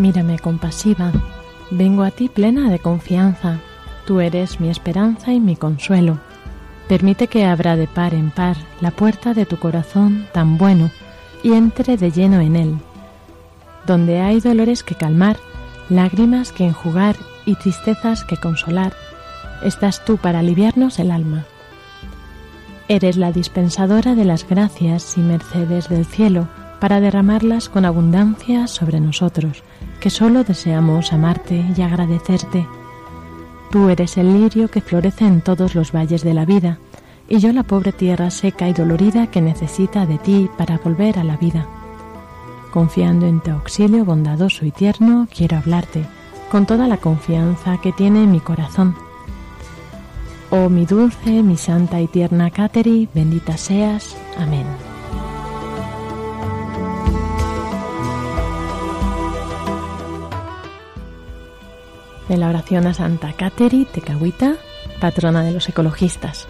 Mírame compasiva, vengo a ti plena de confianza, tú eres mi esperanza y mi consuelo. Permite que abra de par en par la puerta de tu corazón tan bueno y entre de lleno en él. Donde hay dolores que calmar, lágrimas que enjugar y tristezas que consolar, estás tú para aliviarnos el alma. Eres la dispensadora de las gracias y mercedes del cielo, para derramarlas con abundancia sobre nosotros, que sólo deseamos amarte y agradecerte. Tú eres el lirio que florece en todos los valles de la vida, y yo la pobre tierra seca y dolorida que necesita de ti para volver a la vida. Confiando en tu auxilio bondadoso y tierno, quiero hablarte, con toda la confianza que tiene mi corazón. Oh mi dulce, mi santa y tierna Cateri, bendita seas. Amén. De la oración a Santa Cateri Tecahuita, patrona de los ecologistas.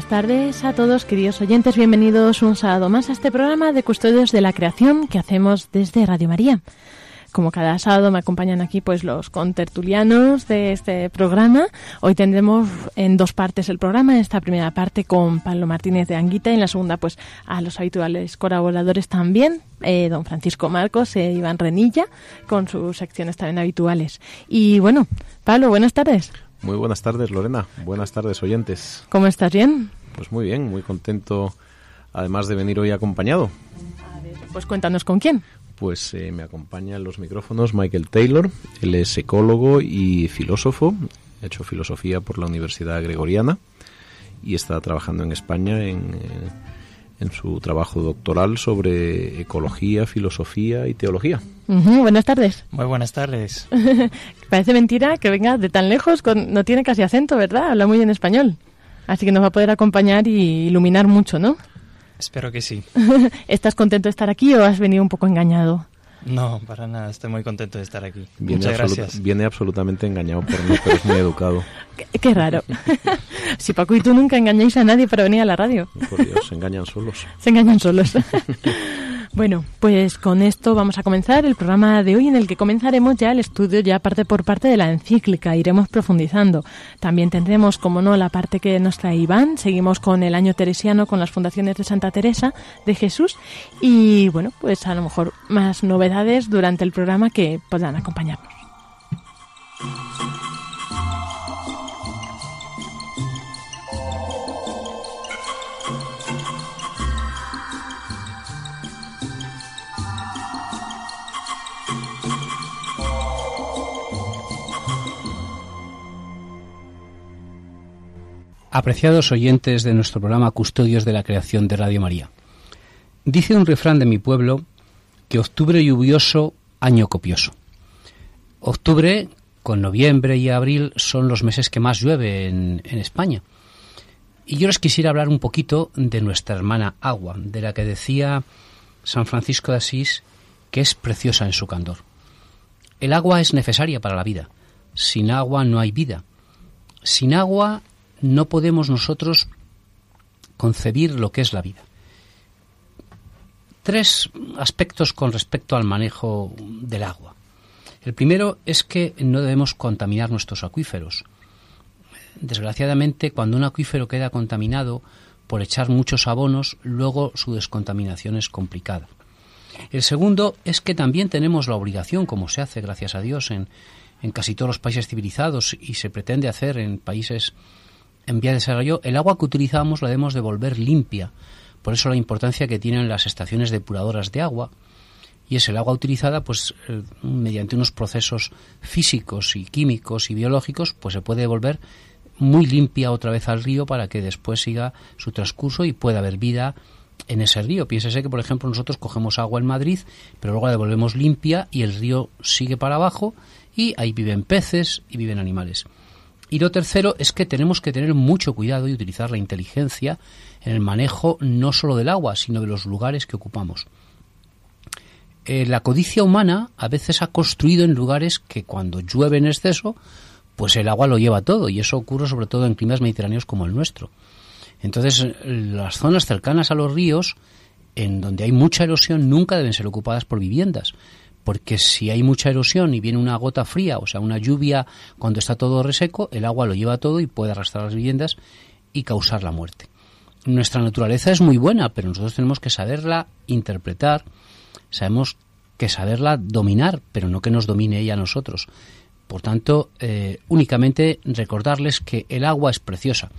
Buenas tardes a todos, queridos oyentes. Bienvenidos un sábado más a este programa de Custodios de la Creación que hacemos desde Radio María. Como cada sábado me acompañan aquí pues los contertulianos de este programa. Hoy tendremos en dos partes el programa. En esta primera parte con Pablo Martínez de Anguita y en la segunda pues a los habituales colaboradores también, eh, don Francisco Marcos e Iván Renilla, con sus secciones también habituales. Y bueno, Pablo, buenas tardes. Muy buenas tardes, Lorena. Buenas tardes, oyentes. ¿Cómo estás? ¿Bien? Pues muy bien, muy contento, además de venir hoy acompañado. A ver, pues cuéntanos con quién. Pues eh, me acompaña en los micrófonos Michael Taylor. Él es ecólogo y filósofo. Ha hecho filosofía por la Universidad Gregoriana y está trabajando en España en, eh, en su trabajo doctoral sobre ecología, filosofía y teología. Buenas tardes. Muy buenas tardes. Parece mentira que venga de tan lejos, con, no tiene casi acento, ¿verdad? Habla muy bien español. Así que nos va a poder acompañar y iluminar mucho, ¿no? Espero que sí. ¿Estás contento de estar aquí o has venido un poco engañado? No, para nada. Estoy muy contento de estar aquí. Viene, Muchas absolut- gracias. viene absolutamente engañado por mí, pero es muy educado. Qué, qué raro. si Paco y tú nunca engañáis a nadie para venir a la radio. Por Dios, se engañan solos. Se engañan solos. bueno, pues con esto vamos a comenzar el programa de hoy en el que comenzaremos ya el estudio ya parte por parte de la encíclica, iremos profundizando. También tendremos, como no, la parte que nos trae Iván, seguimos con el año teresiano, con las fundaciones de Santa Teresa de Jesús y bueno, pues a lo mejor más novedades durante el programa que podrán acompañarnos. Apreciados oyentes de nuestro programa Custodios de la Creación de Radio María. Dice un refrán de mi pueblo que octubre lluvioso, año copioso. Octubre, con noviembre y abril, son los meses que más llueve en, en España. Y yo les quisiera hablar un poquito de nuestra hermana agua, de la que decía San Francisco de Asís que es preciosa en su candor. El agua es necesaria para la vida. Sin agua no hay vida. Sin agua no podemos nosotros concebir lo que es la vida. Tres aspectos con respecto al manejo del agua. El primero es que no debemos contaminar nuestros acuíferos. Desgraciadamente, cuando un acuífero queda contaminado por echar muchos abonos, luego su descontaminación es complicada. El segundo es que también tenemos la obligación, como se hace, gracias a Dios, en, en casi todos los países civilizados y se pretende hacer en países en vía de desarrollo, el agua que utilizamos la debemos devolver limpia. Por eso la importancia que tienen las estaciones depuradoras de agua, y es el agua utilizada pues eh, mediante unos procesos físicos y químicos y biológicos pues se puede devolver muy limpia otra vez al río para que después siga su transcurso y pueda haber vida en ese río. Piénsese que, por ejemplo, nosotros cogemos agua en Madrid, pero luego la devolvemos limpia y el río sigue para abajo y ahí viven peces y viven animales. Y lo tercero es que tenemos que tener mucho cuidado y utilizar la inteligencia en el manejo no solo del agua, sino de los lugares que ocupamos. Eh, la codicia humana a veces ha construido en lugares que cuando llueve en exceso, pues el agua lo lleva todo, y eso ocurre sobre todo en climas mediterráneos como el nuestro. Entonces, las zonas cercanas a los ríos, en donde hay mucha erosión, nunca deben ser ocupadas por viviendas, porque si hay mucha erosión y viene una gota fría, o sea, una lluvia cuando está todo reseco, el agua lo lleva todo y puede arrastrar las viviendas y causar la muerte. Nuestra naturaleza es muy buena, pero nosotros tenemos que saberla interpretar, sabemos que saberla dominar, pero no que nos domine ella a nosotros. Por tanto, eh, únicamente recordarles que el agua es preciosa.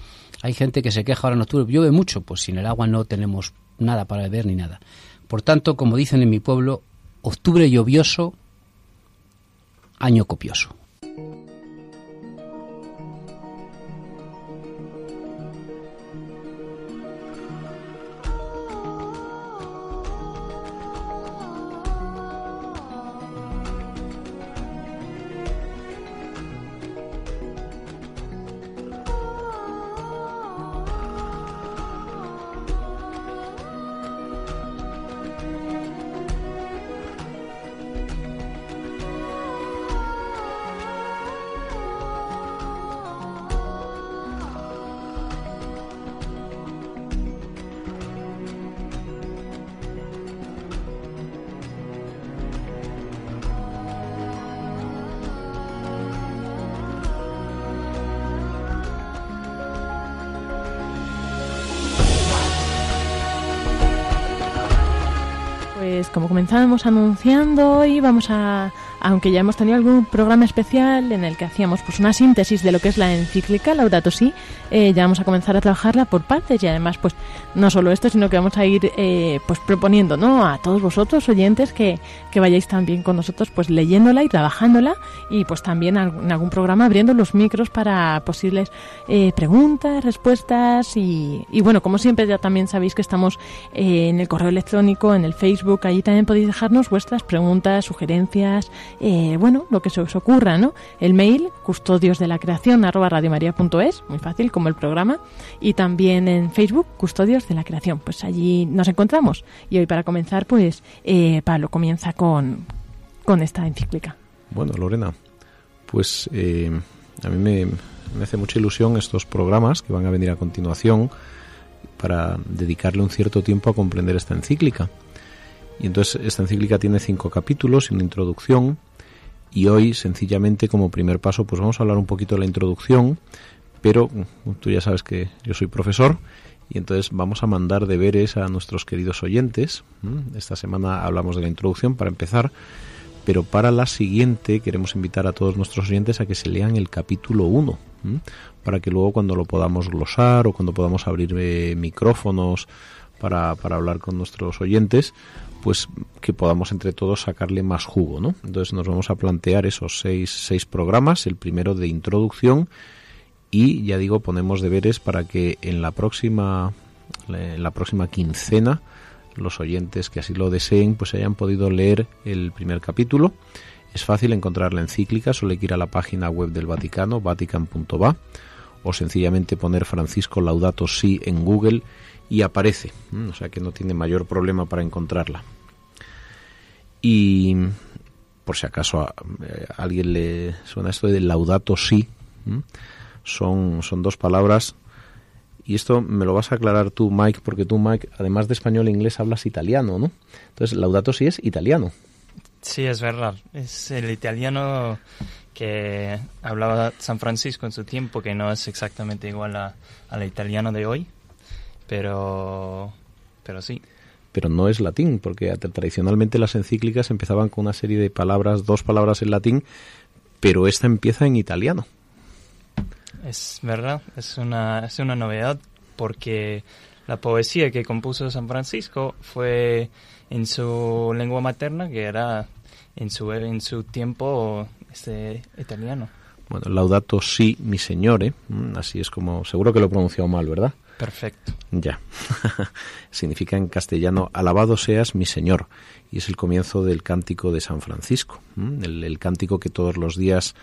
Hay gente que se queja ahora en octubre, llueve mucho, pues sin el agua no tenemos nada para beber ni nada. Por tanto, como dicen en mi pueblo, octubre lluvioso, año copioso. Comenzábamos anunciando, hoy vamos a, aunque ya hemos tenido algún programa especial en el que hacíamos pues una síntesis de lo que es la encíclica Laudato Si, eh, ya vamos a comenzar a trabajarla por partes y además pues no solo esto, sino que vamos a ir eh, pues proponiendo ¿no? a todos vosotros oyentes que, que vayáis también con nosotros pues leyéndola y trabajándola y pues también en algún programa abriendo los micros para posibles eh, preguntas, respuestas y, y, bueno, como siempre ya también sabéis que estamos eh, en el correo electrónico, en el Facebook, allí también podéis dejarnos vuestras preguntas, sugerencias, eh, bueno, lo que se os ocurra, ¿no? El mail, custodios de la creación arroba muy fácil como el programa, y también en Facebook, custodios de la creación. Pues allí nos encontramos. Y hoy para comenzar, pues eh, Pablo comienza con, con esta encíclica. Bueno, Lorena, pues eh, a mí me, me hace mucha ilusión estos programas que van a venir a continuación para dedicarle un cierto tiempo a comprender esta encíclica. Y entonces esta encíclica tiene cinco capítulos y una introducción. Y hoy, sencillamente, como primer paso, pues vamos a hablar un poquito de la introducción. Pero tú ya sabes que yo soy profesor y entonces vamos a mandar deberes a nuestros queridos oyentes. Esta semana hablamos de la introducción para empezar, pero para la siguiente queremos invitar a todos nuestros oyentes a que se lean el capítulo 1, para que luego cuando lo podamos glosar o cuando podamos abrir eh, micrófonos para, para hablar con nuestros oyentes, pues que podamos entre todos sacarle más jugo, ¿no? Entonces nos vamos a plantear esos seis, seis programas, el primero de introducción y ya digo ponemos deberes para que en la próxima en la próxima quincena los oyentes que así lo deseen pues hayan podido leer el primer capítulo. Es fácil encontrar la encíclica, solo hay que ir a la página web del Vaticano, vatican.va o sencillamente poner Francisco Laudato Si en Google y aparece, o sea que no tiene mayor problema para encontrarla. Y por si acaso a, eh, alguien le suena esto de Laudato Si, son, son dos palabras y esto me lo vas a aclarar tú, Mike, porque tú, Mike, además de español e inglés, hablas italiano, ¿no? Entonces, Laudato Si es italiano. Sí, es verdad. Es el italiano que hablaba San Francisco en su tiempo, que no es exactamente igual a, al italiano de hoy, pero, pero sí. Pero no es latín, porque tradicionalmente las encíclicas empezaban con una serie de palabras, dos palabras en latín, pero esta empieza en italiano. Es verdad, es una, es una novedad porque la poesía que compuso San Francisco fue en su lengua materna, que era en su, en su tiempo este, italiano. Bueno, Laudato Si, mi señore, mm, así es como, seguro que lo he pronunciado mal, ¿verdad? Perfecto. Ya. Significa en castellano, alabado seas mi Señor. Y es el comienzo del cántico de San Francisco, el, cántico que todos los días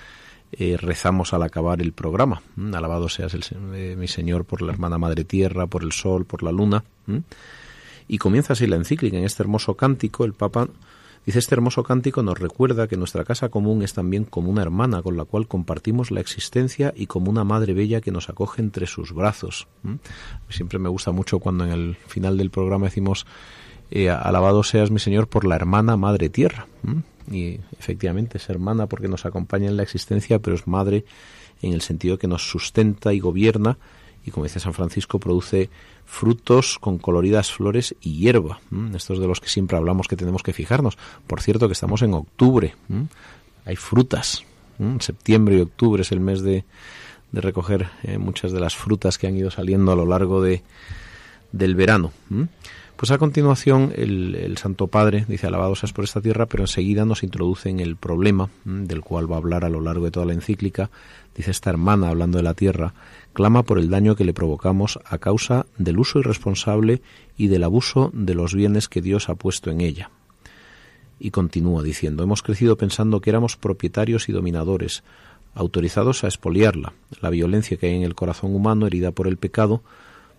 eh, rezamos al acabar el programa. Alabado seas el, eh, mi Señor por la hermana Madre Tierra, por el Sol, por la Luna. Y comienza así la encíclica. En este hermoso cántico, el Papa Dice, este hermoso cántico nos recuerda que nuestra casa común es también como una hermana con la cual compartimos la existencia y como una madre bella que nos acoge entre sus brazos. Siempre me gusta mucho cuando en el final del programa decimos, eh, alabado seas mi Señor por la hermana Madre Tierra. Y efectivamente es hermana porque nos acompaña en la existencia, pero es madre en el sentido que nos sustenta y gobierna y como dice San Francisco produce frutos con coloridas flores y hierba. Estos de los que siempre hablamos que tenemos que fijarnos. Por cierto que estamos en octubre. Hay frutas. Septiembre y octubre es el mes de, recoger eh, muchas de las frutas que han ido saliendo a lo largo de, del verano. Pues a continuación el, el, Santo Padre dice alabado seas por esta tierra, pero enseguida nos introduce en el problema del cual va a hablar a lo largo de toda la encíclica. Dice esta hermana hablando de la tierra clama por el daño que le provocamos a causa del uso irresponsable y del abuso de los bienes que Dios ha puesto en ella. Y continúa diciendo, hemos crecido pensando que éramos propietarios y dominadores, autorizados a expoliarla. La violencia que hay en el corazón humano, herida por el pecado,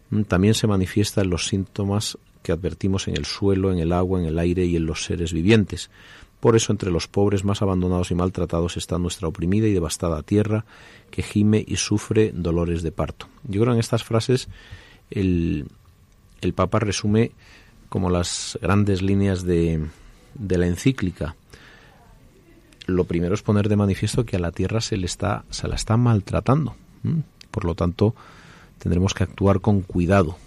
mm, también se manifiesta en los síntomas que advertimos en el suelo, en el agua, en el aire y en los seres vivientes. Por eso entre los pobres más abandonados y maltratados está nuestra oprimida y devastada tierra, que gime y sufre dolores de parto. Yo creo en estas frases el, el Papa resume como las grandes líneas de, de la encíclica. Lo primero es poner de manifiesto que a la tierra se le está, se la está maltratando. Por lo tanto, tendremos que actuar con cuidado.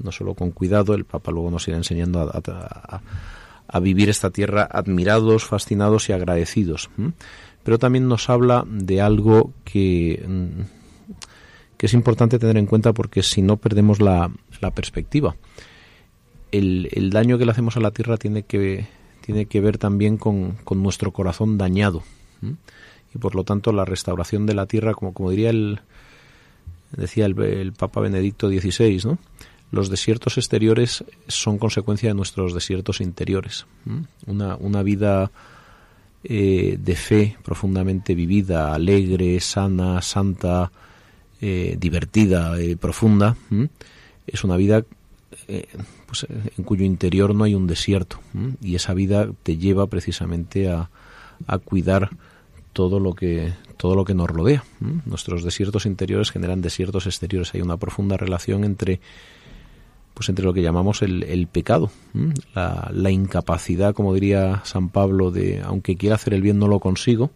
No solo con cuidado, el Papa luego nos irá enseñando a a vivir esta tierra admirados, fascinados y agradecidos. Pero también nos habla de algo que, mm, que es importante tener en cuenta porque si no perdemos la, la perspectiva. El, el, daño que le hacemos a la tierra tiene que, tiene que ver también con, con nuestro corazón dañado. Y por lo tanto la restauración de la tierra, como, como diría el, decía el, el Papa Benedicto XVI, ¿no? Los desiertos exteriores son consecuencia de nuestros desiertos interiores. Una, una vida eh, de fe profundamente vivida, alegre, sana, santa, eh, divertida, eh, profunda, es una vida pues, en cuyo interior no hay un desierto. Y esa vida te lleva precisamente a, a cuidar todo lo que todo lo que nos rodea. Nuestros desiertos interiores generan desiertos exteriores. Hay una profunda relación entre pues entre lo que llamamos el, pecado, la, incapacidad, como diría San Pablo, de aunque quiera hacer el bien no lo consigo,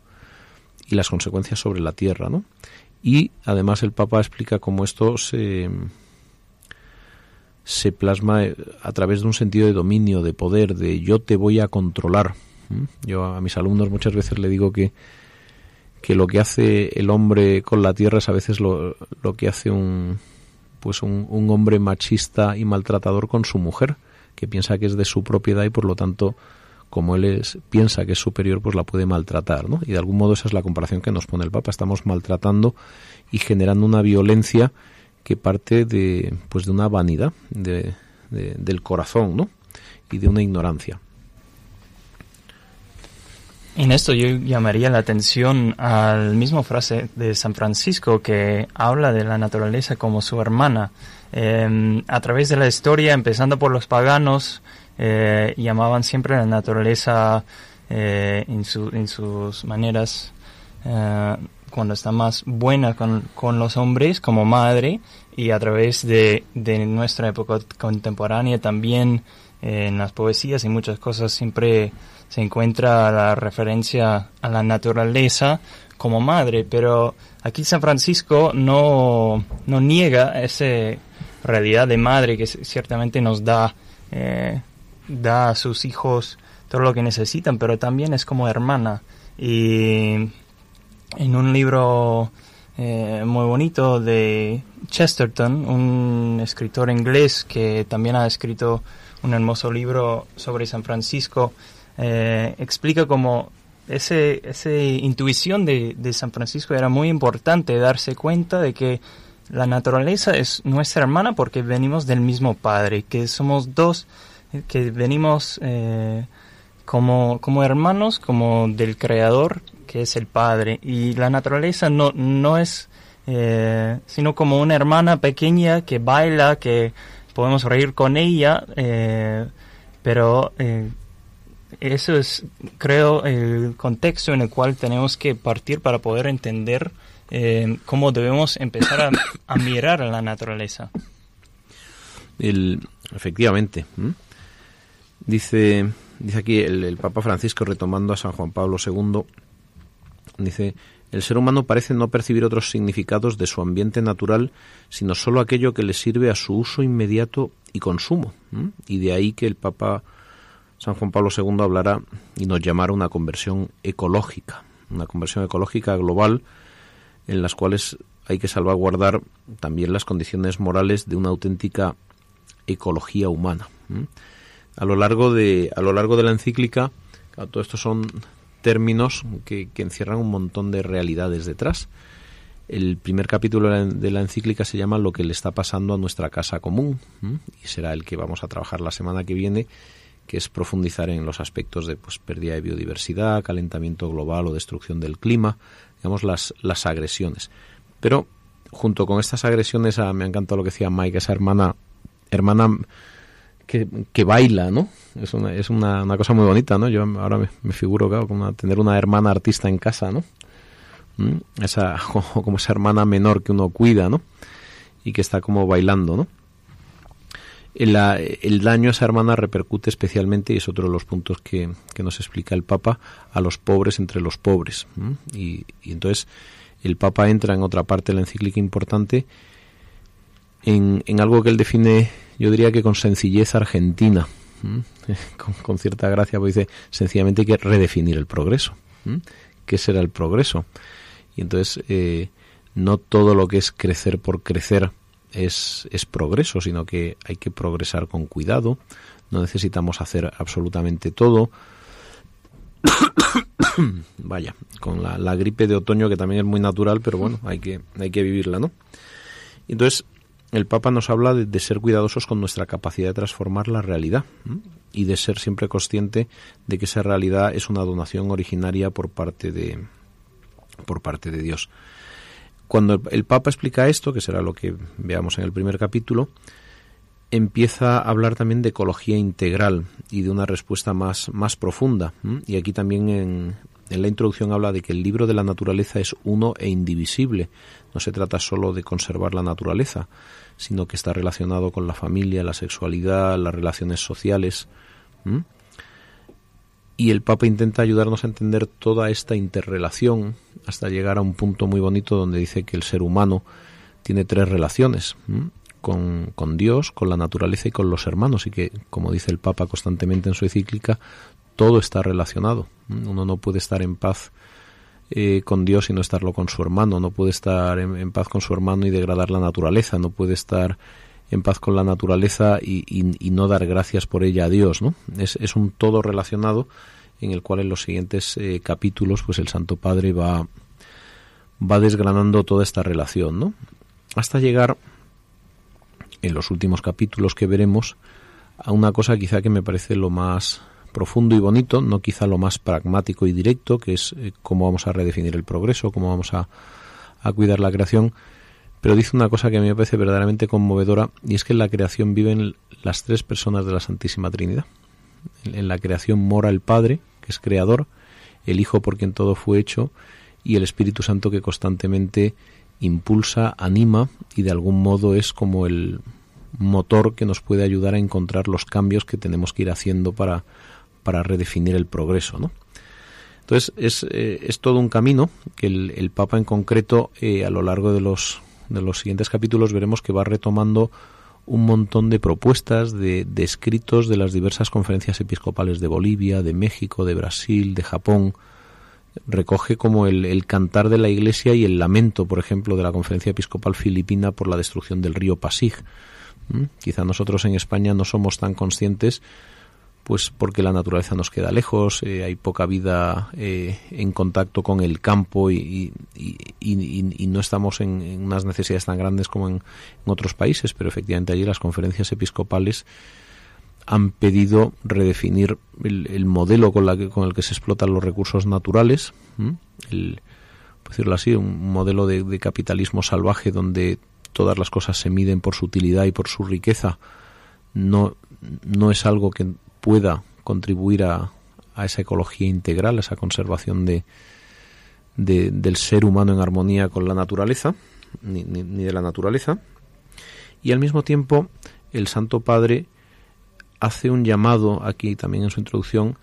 y las consecuencias sobre la tierra, ¿no? Y además el Papa explica cómo esto se, se plasma a través de un sentido de dominio, de poder, de yo te voy a controlar. Yo a mis alumnos muchas veces le digo que, que lo que hace el hombre con la tierra es a veces lo, lo que hace un, pues un, hombre machista y maltratador con su mujer, que piensa que es de su propiedad y por lo tanto como él es, piensa que es superior, pues la puede maltratar, ¿no? Y de algún modo esa es la comparación que nos pone el Papa. Estamos maltratando y generando una violencia que parte de, pues de una vanidad de, del corazón, ¿no? Y de una ignorancia. En esto yo llamaría la atención al mismo frase de San Francisco que habla de la naturaleza como su hermana. Em, a través de la historia, empezando por los paganos, eh, llamaban siempre a la naturaleza eh, en, sus maneras, eh, cuando está más buena con, los hombres como madre, y a través de nuestra época contemporánea también en las poesías y muchas cosas siempre se encuentra la referencia a la naturaleza como madre, pero aquí San Francisco no, no niega esa realidad de madre que ciertamente nos da, eh, da a sus hijos todo lo que necesitan, pero también es como hermana. Y en un libro eh, muy bonito de Chesterton, un escritor inglés que también ha escrito un hermoso libro sobre San Francisco, eh, explica cómo ese, esa intuición de, de, San Francisco era muy importante, darse cuenta de que la naturaleza es nuestra hermana porque venimos del mismo Padre, que somos dos, que venimos eh, como, como hermanos, como del Creador, que es el Padre. Y la naturaleza no, no es eh, sino como una hermana pequeña que baila, que podemos reír con ella, pero eso es, creo, el contexto en el cual tenemos que partir para poder entender eh, cómo debemos empezar a, mirar a la naturaleza. El, efectivamente. Dice, dice aquí el, Papa Francisco, retomando a San Juan Pablo II, dice, el ser humano parece no percibir otros significados de su ambiente natural, sino solo aquello que le sirve a su uso inmediato y consumo. Y de ahí que el Papa San Juan Pablo II hablará y nos llamará una conversión ecológica, una conversión ecológica global en las cuales hay que salvaguardar también las condiciones morales de una auténtica ecología humana. A lo largo de a lo largo de la encíclica, todo esto son términos que, encierran un montón de realidades detrás. El primer capítulo de la encíclica se llama Lo que le está pasando a nuestra casa común y será el que vamos a trabajar la semana que viene que es profundizar en los aspectos de pues, pérdida de biodiversidad, calentamiento global o destrucción del clima, digamos las, las agresiones. Pero junto con estas agresiones, ah, me ha encantado lo que decía Mike, esa hermana, hermana que, que baila, ¿no? Es una, es una, una, cosa muy bonita, ¿no? Yo ahora me, figuro, claro, como tener una hermana artista en casa, ¿no? ¿Mm? Esa, como esa hermana menor que uno cuida, ¿no? Y que está como bailando, ¿no? El, daño a esa hermana repercute especialmente, y es otro de los puntos que, nos explica el Papa, a los pobres entre los pobres. Y, entonces el Papa entra en otra parte de la encíclica importante en, algo que él define, yo diría que con sencillez argentina, con, cierta gracia, porque dice, sencillamente hay que redefinir el progreso. ¿Qué será el progreso? Y entonces, eh, no todo lo que es crecer por crecer es, es progreso, sino que hay que progresar con cuidado, no necesitamos hacer absolutamente todo. Vaya, con la, gripe de otoño que también es muy natural, pero bueno, hay que, hay que vivirla, ¿no? Entonces, el Papa nos habla de, ser cuidadosos con nuestra capacidad de transformar la realidad y de ser siempre consciente de que esa realidad es una donación originaria por parte de, por parte de Dios. Cuando el Papa explica esto, que será lo que veamos en el primer capítulo, empieza a hablar también de ecología integral y de una respuesta más, más profunda. Y aquí también en, en la introducción habla de que el libro de la naturaleza es uno e indivisible. No se trata solo de conservar la naturaleza, sino que está relacionado con la familia, la sexualidad, las relaciones sociales y el Papa intenta ayudarnos a entender toda esta interrelación hasta llegar a un punto muy bonito donde dice que el ser humano tiene tres relaciones con, con, Dios, con la naturaleza y con los hermanos y que, como dice el Papa constantemente en su encíclica, todo está relacionado. Uno no puede estar en paz eh, con Dios y no estarlo con su hermano, no puede estar en, paz con su hermano y degradar la naturaleza, no puede estar en paz con la naturaleza y, no dar gracias por ella a Dios, ¿no? Es, es un todo relacionado en el cual en los siguientes eh, capítulos pues el Santo Padre va, va desgranando toda esta relación, ¿no? Hasta llegar en los últimos capítulos que veremos a una cosa quizá que me parece lo más profundo y bonito, no quizá lo más pragmático y directo, que es eh, cómo vamos a redefinir el progreso, cómo vamos a, a cuidar la creación, pero dice una cosa que a mí me parece verdaderamente conmovedora y es que en la creación viven las tres personas de la Santísima Trinidad. En la creación mora el Padre, que es creador, el Hijo por quien todo fue hecho y el Espíritu Santo que constantemente impulsa, anima y de algún modo es como el motor que nos puede ayudar a encontrar los cambios que tenemos que ir haciendo para, para redefinir el progreso, ¿no? Entonces es, eh, es todo un camino que el, Papa en concreto eh, a lo largo de los, de los siguientes capítulos veremos que va retomando un montón de propuestas, de, de, escritos de las diversas conferencias episcopales de Bolivia, de México, de Brasil, de Japón. Recoge como el, el, cantar de la Iglesia y el lamento, por ejemplo, de la conferencia episcopal filipina por la destrucción del río Pasig. ¿Mm? Quizá nosotros en España no somos tan conscientes pues porque la naturaleza nos queda lejos, eh, hay poca vida eh, en contacto con el campo y, no estamos en, unas necesidades tan grandes como en, otros países, pero efectivamente allí las conferencias episcopales han pedido redefinir el, el modelo con, la que, con, el que se explotan los recursos naturales, el, por decirlo así, un modelo de, de capitalismo salvaje donde todas las cosas se miden por su utilidad y por su riqueza, no, no es algo que pueda contribuir a, a esa ecología integral, a esa conservación de, de, del ser humano en armonía con la naturaleza, ni, ni, de la naturaleza. Y al mismo tiempo, el Santo Padre hace un llamado, aquí también en su introducción,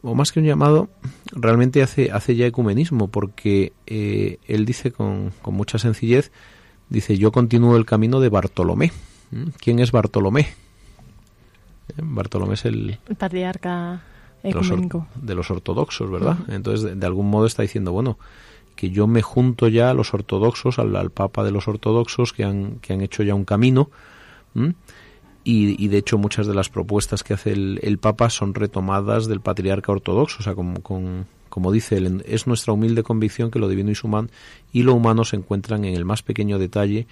o más que un llamado, realmente hace, hace ya ecumenismo, porque eh, él dice con, con, mucha sencillez, dice, yo continúo el camino de Bartolomé. ¿Mm? ¿Quién es Bartolomé? Bartolomé es el, patriarca ecuménico. De los, de los ortodoxos, ¿verdad? Uh -huh. Entonces, de, de, algún modo está diciendo, bueno, que yo me junto ya a los ortodoxos, al, al Papa de los ortodoxos, que han, que han hecho ya un camino, y, y, de hecho muchas de las propuestas que hace el, el, Papa son retomadas del patriarca ortodoxo, o sea, como, con, como dice él, es nuestra humilde convicción que lo divino y, y lo humano se encuentran en el más pequeño detalle,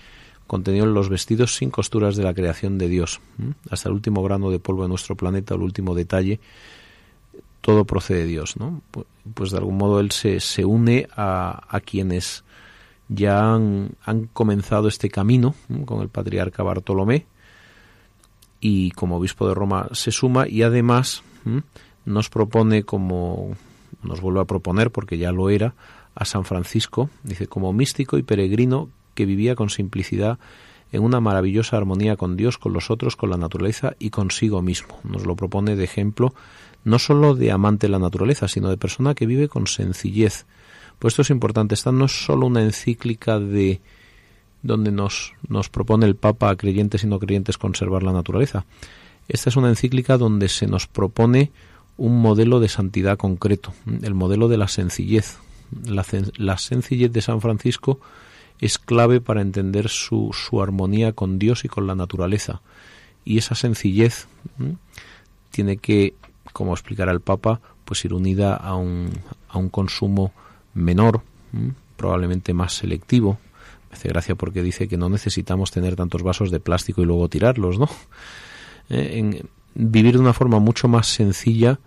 contenido en los vestidos sin costuras de la creación de Dios. Hasta el último grano de polvo de nuestro planeta, el último detalle, todo procede de Dios. ¿no? Pues de algún modo Él se, se une a, a, quienes ya han, han, comenzado este camino con el patriarca Bartolomé y como obispo de Roma se suma y además nos propone como nos vuelve a proponer porque ya lo era a San Francisco, dice como místico y peregrino que vivía con simplicidad en una maravillosa armonía con Dios, con los otros, con la naturaleza y consigo mismo. Nos lo propone de ejemplo no solo de amante de la naturaleza, sino de persona que vive con sencillez. Pues esto es importante, esta no es solo una encíclica de donde nos, nos propone el Papa a creyentes y no creyentes conservar la naturaleza. Esta es una encíclica donde se nos propone un modelo de santidad concreto, el modelo de la sencillez. La sencillez de San Francisco es clave para entender su, su, armonía con Dios y con la naturaleza. Y esa sencillez tiene que, como explicará el Papa, pues ir unida a un, a un consumo menor, probablemente más selectivo. Me hace gracia porque dice que no necesitamos tener tantos vasos de plástico y luego tirarlos, ¿no? Eh, vivir de una forma mucho más sencilla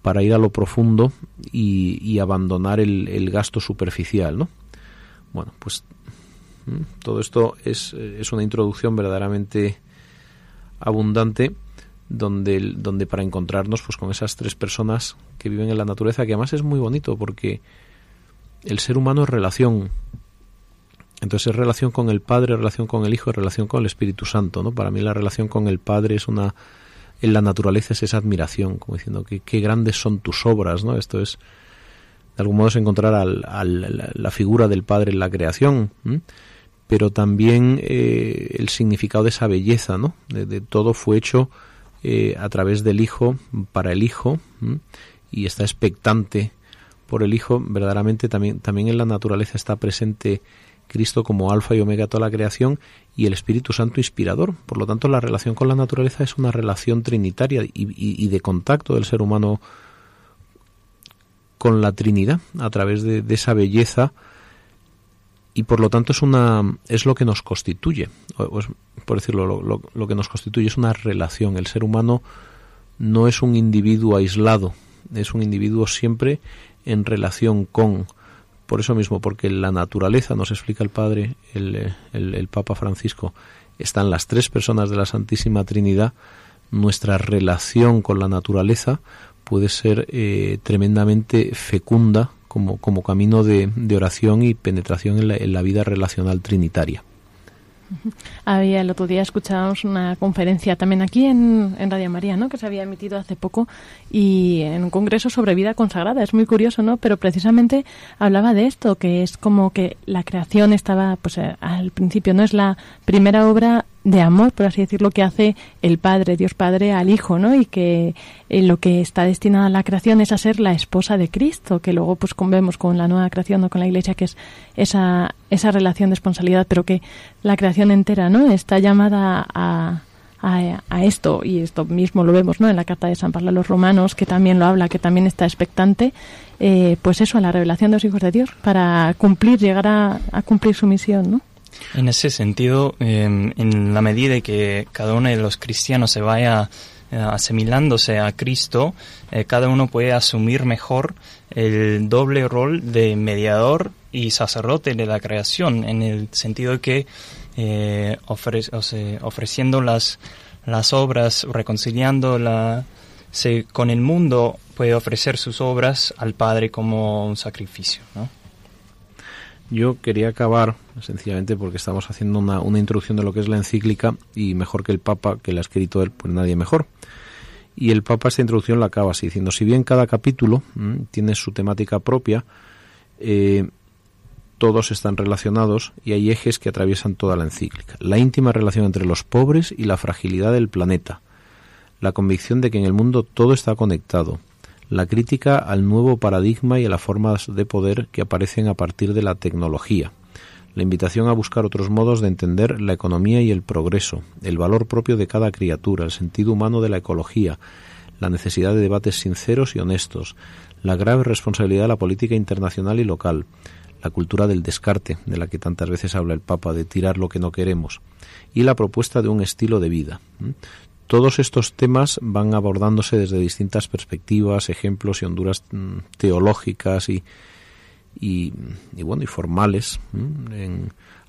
para ir a lo profundo y, y abandonar el, el gasto superficial, ¿no? Bueno, pues todo esto es, es una introducción verdaderamente abundante donde, donde para encontrarnos pues con esas tres personas que viven en la naturaleza, que además es muy bonito porque el ser humano es relación. Entonces es relación con el Padre, relación con el Hijo, relación con el Espíritu Santo, ¿no? Para mí la relación con el Padre es una en la naturaleza es esa admiración, como diciendo que qué grandes son tus obras, ¿no? Esto es de algún modo es encontrar al, la figura del Padre en la creación. Pero también eh, el significado de esa belleza, ¿no? De, todo fue hecho eh, a través del Hijo, para el Hijo, y está expectante por el Hijo. Verdaderamente también, también en la naturaleza está presente Cristo como alfa y omega toda la creación y el Espíritu Santo inspirador. Por lo tanto, la relación con la naturaleza es una relación trinitaria y, de contacto del ser humano con la Trinidad a través de esa belleza y por lo tanto es una es lo que nos constituye por decirlo lo, que nos constituye es una relación el ser humano no es un individuo aislado, es un individuo siempre en relación con. Por eso mismo, porque la naturaleza, nos explica el Padre, el, el, Papa Francisco, están las tres personas de la Santísima Trinidad, nuestra relación con la naturaleza puede ser eh, tremendamente fecunda como, como camino de, de, oración y penetración en la, en la vida relacional trinitaria. Había el otro día escuchábamos una conferencia también aquí en, en, Radio María, ¿no? Que se había emitido hace poco y en un congreso sobre vida consagrada. Es muy curioso, ¿no? Pero precisamente hablaba de esto, que es como que la creación estaba, pues eh, al principio no es la primera obra de amor, por así decirlo, que hace el Padre, Dios Padre, al Hijo, ¿no? Y que eh, lo que está destinado a la creación es a ser la esposa de Cristo, que luego pues vemos con la nueva creación o con la Iglesia, que es esa, esa relación de responsabilidad, pero que la creación entera, ¿no? Está llamada a, a, esto, y esto mismo lo vemos, ¿no? En la carta de San Pablo a los romanos, que también lo habla, que también está expectante, eh, pues eso, a la revelación de los hijos de Dios, para cumplir, llegar a, a cumplir su misión, ¿no? En ese sentido, em, en la medida que cada uno de los cristianos se vaya eh, asimilándose a Cristo, eh, cada uno puede asumir mejor el doble rol de mediador y sacerdote de la creación, en el sentido que eh, ofreciendo las, las obras, reconciliando la, con el mundo, puede ofrecer sus obras al Padre como un sacrificio. ¿no? Yo quería acabar sencillamente porque estamos haciendo una, una, introducción de lo que es la encíclica y mejor que el Papa, que la ha escrito él, pues nadie mejor. Y el Papa esta introducción la acaba así, diciendo, si bien cada capítulo tiene su temática propia, eh, todos están relacionados y hay ejes que atraviesan toda la encíclica. La íntima relación entre los pobres y la fragilidad del planeta. La convicción de que en el mundo todo está conectado la crítica al nuevo paradigma y a las formas de poder que aparecen a partir de la tecnología, la invitación a buscar otros modos de entender la economía y el progreso, el valor propio de cada criatura, el sentido humano de la ecología, la necesidad de debates sinceros y honestos, la grave responsabilidad de la política internacional y local, la cultura del descarte, de la que tantas veces habla el Papa, de tirar lo que no queremos, y la propuesta de un estilo de vida. Todos estos temas van abordándose desde distintas perspectivas, ejemplos y honduras mm, teológicas y, y, bueno y formales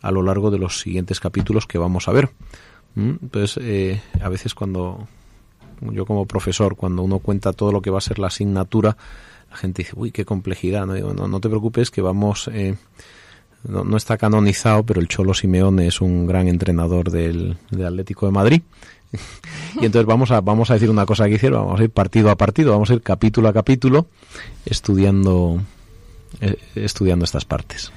a lo largo de los siguientes capítulos que vamos a ver. Entonces, eh, a veces cuando yo como profesor, cuando uno cuenta todo lo que va a ser la asignatura, la gente dice, uy, qué complejidad. No, no, no te preocupes que vamos... Eh, no, no, está canonizado, pero el Cholo Simeone es un gran entrenador del, del Atlético de Madrid y entonces vamos a, vamos a decir una cosa que hicieron, vamos a ir partido a partido, vamos a ir capítulo a capítulo estudiando, eh, estudiando estas partes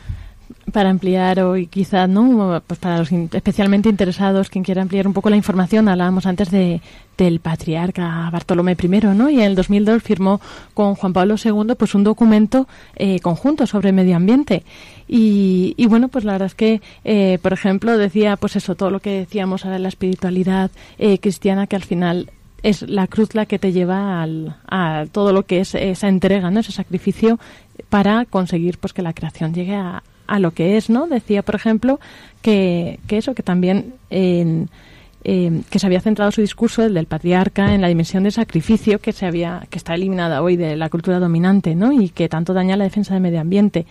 para ampliar hoy quizá no pues para los especialmente interesados quien quiera ampliar un poco la información hablábamos antes de del patriarca Bartolomé I no y en el 2002 firmó con Juan Pablo II pues un documento eh, conjunto sobre medio ambiente. Y, y, bueno pues la verdad es que eh, por ejemplo decía pues eso todo lo que decíamos ahora de la espiritualidad eh, cristiana que al final es la cruz la que te lleva al, a todo lo que es esa entrega, ¿no? ese sacrificio para conseguir pues que la creación llegue a, a lo que es, ¿no? Decía, por ejemplo, que, que eso, que también en, que se había centrado su discurso, el del patriarca, en la dimensión del sacrificio que se había, que está eliminada hoy de la cultura dominante, ¿no? Y que tanto daña la defensa del medio ambiente.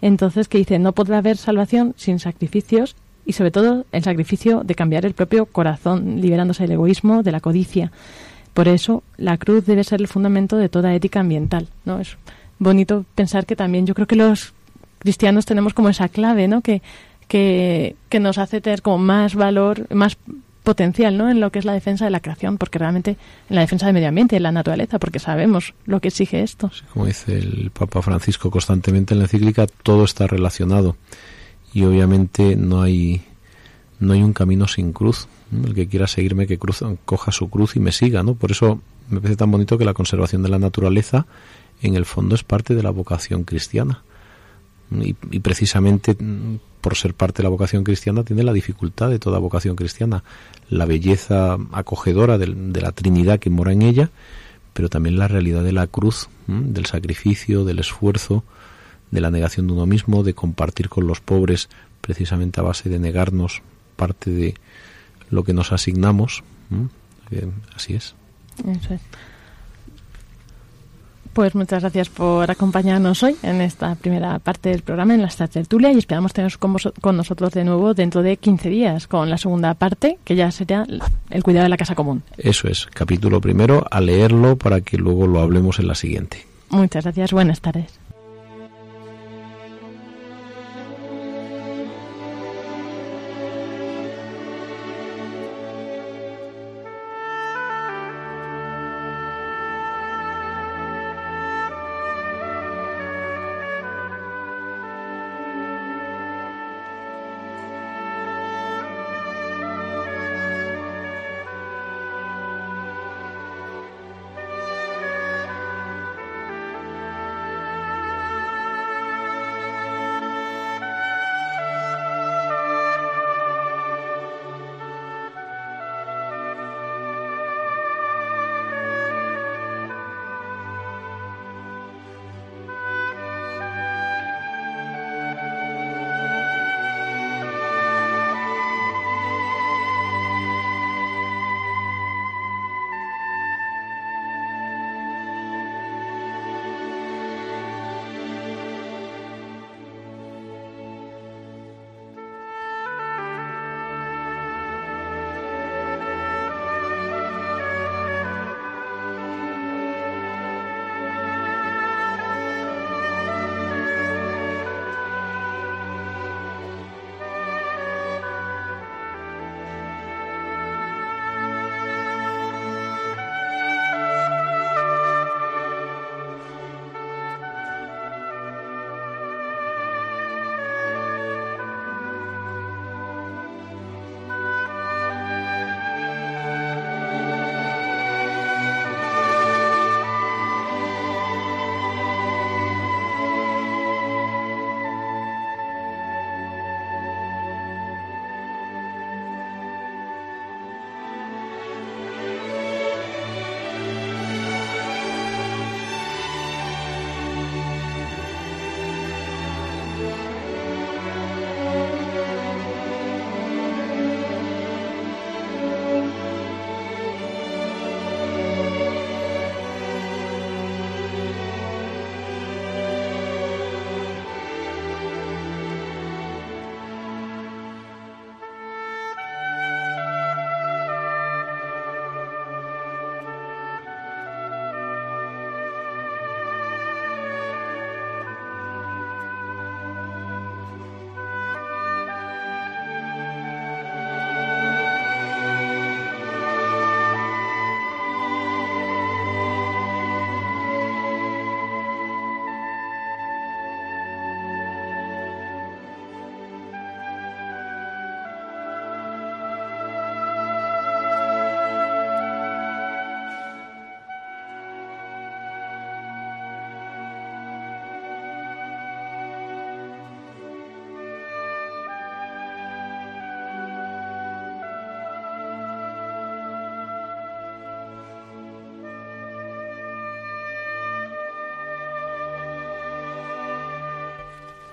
Entonces, que dice, no podrá haber salvación sin sacrificios y sobre todo el sacrificio de cambiar el propio corazón, liberándose del egoísmo, de la codicia. Por eso, la cruz debe ser el fundamento de toda ética ambiental, ¿no? Es bonito pensar que también yo creo que los cristianos tenemos como esa clave, ¿no? Que, que, nos hace tener como más valor, más potencial, ¿no? En lo que es la defensa de la creación, porque realmente en la defensa del medio ambiente, en la naturaleza, porque sabemos lo que exige esto. como dice el Papa Francisco constantemente en la encíclica, todo está relacionado y obviamente no hay no hay un camino sin cruz. El que quiera seguirme que coja su cruz y me siga, ¿no? Por eso me parece tan bonito que la conservación de la naturaleza en el fondo es parte de la vocación cristiana y, precisamente mm, por ser parte de la vocación cristiana tiene la dificultad de toda vocación cristiana, la belleza acogedora de, la Trinidad que mora en ella, pero también la realidad de la cruz, del sacrificio, del esfuerzo, de la negación de uno mismo, de compartir con los pobres precisamente a base de negarnos parte de lo que nos asignamos. así es. Eso es. Pues muchas gracias por acompañarnos hoy en esta primera parte del programa, en la tertulia, y esperamos teneros con, con, nosotros de nuevo dentro de 15 días con la segunda parte, que ya será el cuidado de la casa común. Eso es, capítulo primero, a leerlo para que luego lo hablemos en la siguiente. Muchas gracias, buenas tardes.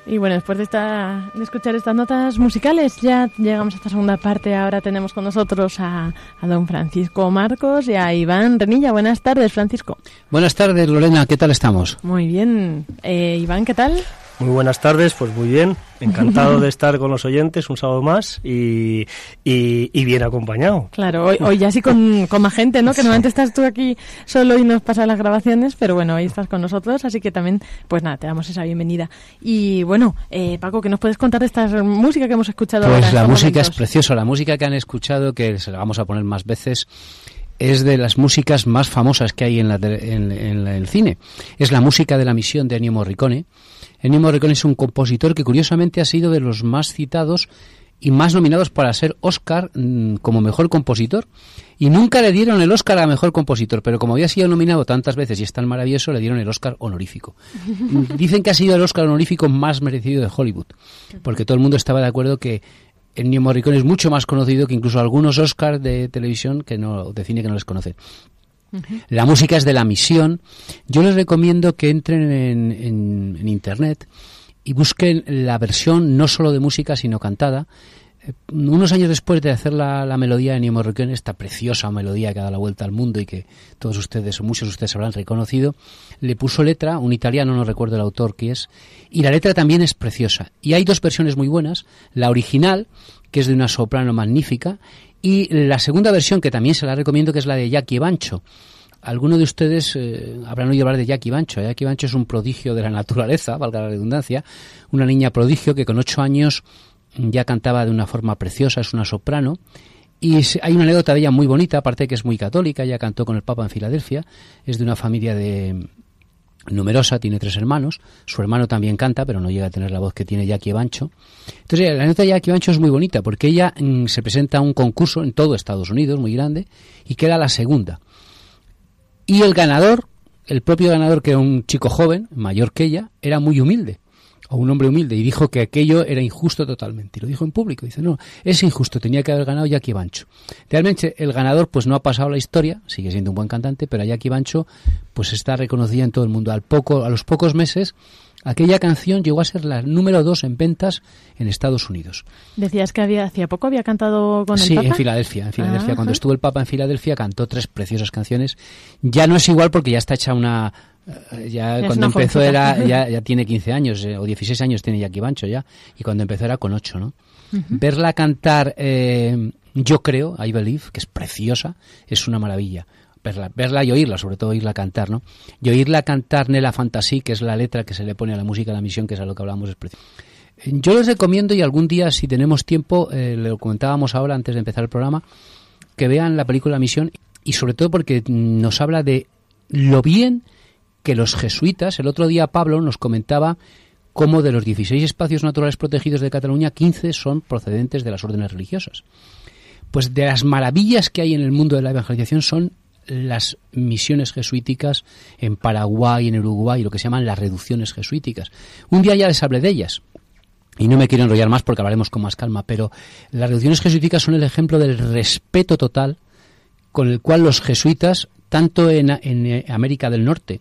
Y bueno, después de, esta, de escuchar estas notas musicales, ya llegamos a esta segunda parte. Ahora tenemos con nosotros a, a don Francisco Marcos y a Iván Renilla. Buenas tardes, Francisco. Buenas tardes, Lorena. ¿Qué tal estamos? Muy bien. Eh, Iván, ¿qué tal? Muy buenas tardes, pues muy bien, encantado de estar con los oyentes un sábado más y, y, bien acompañado. Claro, hoy, hoy ya sí con, con, más gente, ¿no? Que normalmente estás tú aquí solo y nos pasas las grabaciones, pero bueno, hoy estás con nosotros, así que también, pues nada, te damos esa bienvenida. Y bueno, eh, Paco, ¿qué nos puedes contar de esta música que hemos escuchado Pues la música es preciosa, la música que han escuchado, que se la vamos a poner más veces, es de las músicas más famosas que hay en, la, en, en el cine. Es la música de la misión de Ennio Morricone Ennio Morricone es un compositor que curiosamente ha sido de los más citados y más nominados para ser Oscar mm, como mejor compositor. Y nunca le dieron el Oscar a mejor compositor, pero como había sido nominado tantas veces y es tan maravilloso, le dieron el Oscar honorífico. Dicen que ha sido el Oscar honorífico más merecido de Hollywood, porque todo el mundo estaba de acuerdo que Ennio Morricone es mucho más conocido que incluso algunos Oscars de televisión que no de cine que no les conocen. La música es de la misión. Yo les recomiendo que entren en, Internet y busquen la versión no solo de música, sino cantada. Eh, unos años después de hacer la, melodía de Morricone, esta preciosa melodía que ha dado la vuelta al mundo y que todos ustedes o muchos de ustedes habrán reconocido, le puso letra, un italiano, no recuerdo el autor que es, y la letra también es preciosa. Y hay dos versiones muy buenas, la original, que es de una soprano magnífica, y la segunda versión, que también se la recomiendo, que es la de Jackie Bancho. Algunos de ustedes eh, habrán oído hablar de Jackie Bancho. Jackie Bancho es un prodigio de la naturaleza, valga la redundancia, una niña prodigio que con ocho años ya cantaba de una forma preciosa, es una soprano. Y hay una anécdota de ella muy bonita, aparte que es muy católica, ella cantó con el Papa en Filadelfia, es de una familia de numerosa, tiene tres hermanos, su hermano también canta, pero no llega a tener la voz que tiene Jackie Bancho. Entonces, la anécdota de Jackie Bancho es muy bonita, porque ella mm, se presenta a un concurso en todo Estados Unidos, muy grande, y queda la segunda. Y el ganador, el propio ganador, que era un chico joven, mayor que ella, era muy humilde o un hombre humilde y dijo que aquello era injusto totalmente. Y lo dijo en público. Dice, no, es injusto, tenía que haber ganado Jackie Bancho. Realmente el ganador pues no ha pasado la historia, sigue siendo un buen cantante, pero Jackie Bancho pues está reconocida en todo el mundo. Al poco, a los pocos meses aquella canción llegó a ser la número dos en ventas en Estados Unidos. Decías que había hacía poco había cantado con el sí, Papa. En Filadelfia. En Filadelfia. Cuando estuvo el Papa en Filadelfia cantó tres preciosas canciones. Ya no es igual porque ya está hecha una eh, ya cuando empezó era ya, ya, tiene 15 años eh, o 16 años tiene Jackie Bancho ya y cuando empezó era con 8 ¿no? verla cantar eh, yo creo I Believe que es preciosa es una maravilla verla, verla y oírla sobre todo oírla cantar ¿no? y oírla cantar Nella Fantasy que es la letra que se le pone a la música de la misión que es a lo que hablamos es precioso yo les recomiendo y algún día si tenemos tiempo eh, lo comentábamos ahora antes de empezar el programa que vean la película Misión y sobre todo porque nos habla de lo bien que los jesuitas, el otro día Pablo nos comentaba cómo de los 16 espacios naturales protegidos de Cataluña, 15 son procedentes de las órdenes religiosas. Pues de las maravillas que hay en el mundo de la evangelización son las misiones jesuíticas en Paraguay, en Uruguay, lo que se llaman las reducciones jesuíticas. Un día ya les hablé de ellas. Y no me quiero enrollar más porque hablaremos con más calma, pero las reducciones jesuíticas son el ejemplo del respeto total con el cual los jesuitas, tanto en, en América del Norte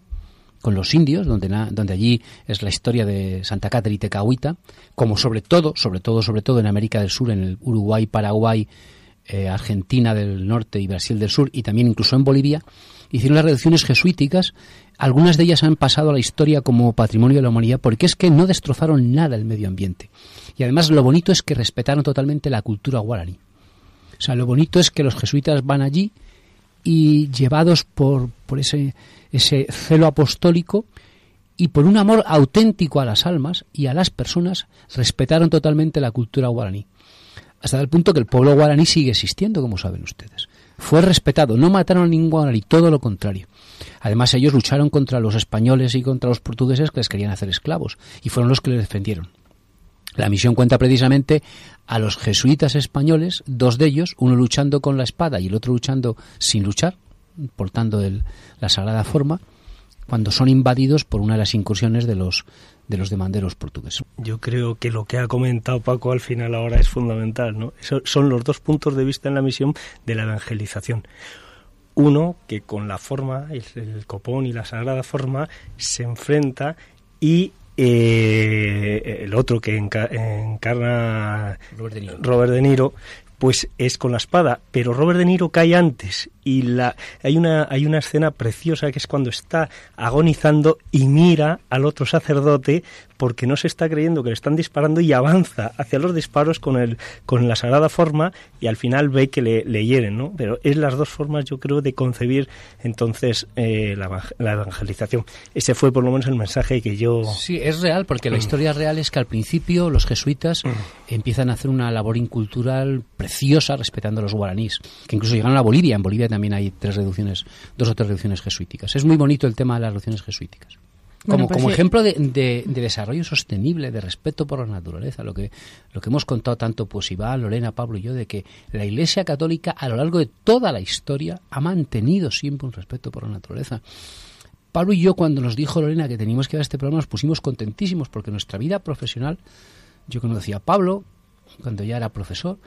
con los indios, donde, donde allí es la historia de Santa Catarina y Tecahuita, como sobre todo, sobre todo, sobre todo en América del Sur, en el Uruguay, Paraguay, eh, Argentina del Norte y Brasil del Sur, y también incluso en Bolivia, hicieron las reducciones jesuíticas. Algunas de ellas han pasado a la historia como patrimonio de la humanidad porque es que no destrozaron nada el medio ambiente. Y además lo bonito es que respetaron totalmente la cultura guaraní. O sea, lo bonito es que los jesuitas van allí y llevados por, por ese ese celo apostólico y por un amor auténtico a las almas y a las personas respetaron totalmente la cultura guaraní. Hasta el punto que el pueblo guaraní sigue existiendo, como saben ustedes. Fue respetado, no mataron a ningún guaraní, todo lo contrario. Además, ellos lucharon contra los españoles y contra los portugueses que les querían hacer esclavos, y fueron los que les defendieron. La misión cuenta precisamente a los jesuitas españoles, dos de ellos, uno luchando con la espada y el otro luchando sin luchar, portando el, la sagrada forma, cuando son invadidos por una de las incursiones de los de los demanderos portugueses. Yo creo que lo que ha comentado Paco al final ahora es fundamental, ¿no? son los dos puntos de vista en la misión de la evangelización. Uno que con la forma, el, copón y la sagrada forma se enfrenta y eh, el otro que encarna Robert De Niro pues es con la espada, pero Robert De Niro cae antes y la hay una hay una escena preciosa que es cuando está agonizando y mira al otro sacerdote porque no se está creyendo que le están disparando y avanza hacia los disparos con el con la sagrada forma y al final ve que le, le hieren, ¿no? Pero es las dos formas yo creo de concebir entonces eh, la, la, evangelización. Ese fue por lo menos el mensaje que yo Sí, es real porque la mm. historia real es que al principio los jesuitas mm. empiezan a hacer una labor incultural preciosa respetando a los guaraníes, que incluso llegaron a Bolivia, en Bolivia también hay tres reducciones, dos o tres reducciones jesuíticas. Es muy bonito el tema de las reducciones jesuíticas. Como, pues como ejemplo de, desarrollo sostenible, de respeto por la naturaleza, lo que, lo que hemos contado tanto pues Iván, Lorena, Pablo y yo, de que la Iglesia Católica a lo largo de toda la historia ha mantenido siempre un respeto por la naturaleza. Pablo y yo, cuando nos dijo Lorena que teníamos que ver este programa, nos pusimos contentísimos porque nuestra vida profesional, yo conocía a Pablo cuando ya era profesor,